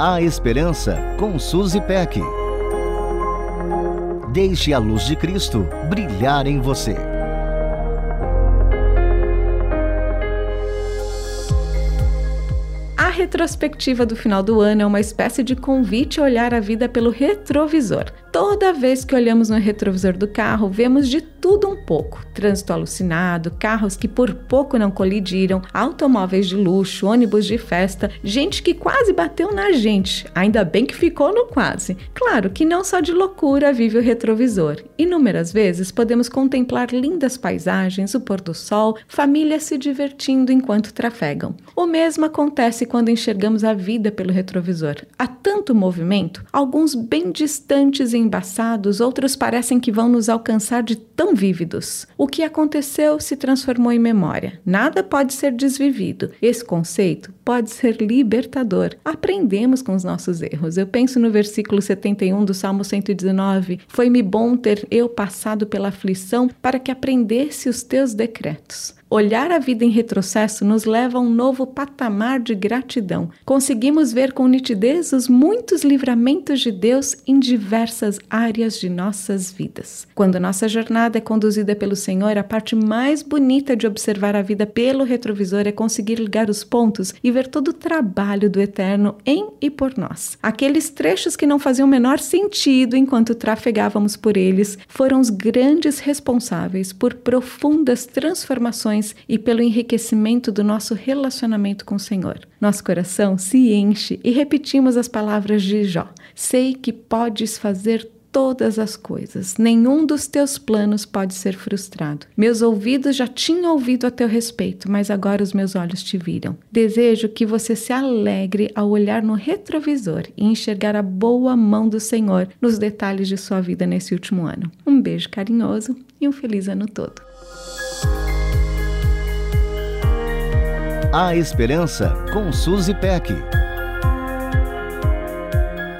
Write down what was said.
A Esperança com Suzy Peck. Deixe a luz de Cristo brilhar em você. A retrospectiva do final do ano é uma espécie de convite a olhar a vida pelo retrovisor. Toda vez que olhamos no retrovisor do carro, vemos de tudo um pouco: trânsito alucinado, carros que por pouco não colidiram, automóveis de luxo, ônibus de festa, gente que quase bateu na gente. Ainda bem que ficou no quase. Claro que não só de loucura vive o retrovisor. Inúmeras vezes podemos contemplar lindas paisagens, o pôr do sol, famílias se divertindo enquanto trafegam. O mesmo acontece quando enxergamos a vida pelo retrovisor. Há tanto movimento, alguns bem distantes e embaçados, outros parecem que vão nos alcançar de tão vívidos. O que aconteceu se transformou em memória. Nada pode ser desvivido. Esse conceito pode ser libertador. Aprendemos com os nossos erros. Eu penso no versículo 71 do Salmo 119: Foi-me bom ter eu passado pela aflição para que aprendesse os teus decretos. Olhar a vida em retrocesso nos leva a um novo patamar de gratidão. Conseguimos ver com nitidez os muitos livramentos de Deus em diversas áreas de nossas vidas. Quando nossa jornada é conduzida pelo Senhor, a parte mais bonita de observar a vida pelo retrovisor é conseguir ligar os pontos e ver todo o trabalho do Eterno em e por nós. Aqueles trechos que não faziam o menor sentido enquanto trafegávamos por eles foram os grandes responsáveis por profundas transformações e pelo enriquecimento do nosso relacionamento com o Senhor. Nosso coração se enche e repetimos as palavras de Jó: Sei que podes fazer todas as coisas. Nenhum dos teus planos pode ser frustrado. Meus ouvidos já tinham ouvido a teu respeito, mas agora os meus olhos te viram. Desejo que você se alegre ao olhar no retrovisor e enxergar a boa mão do Senhor nos detalhes de sua vida nesse último ano. Um beijo carinhoso e um feliz ano todo. A Esperança com Suzy Peck.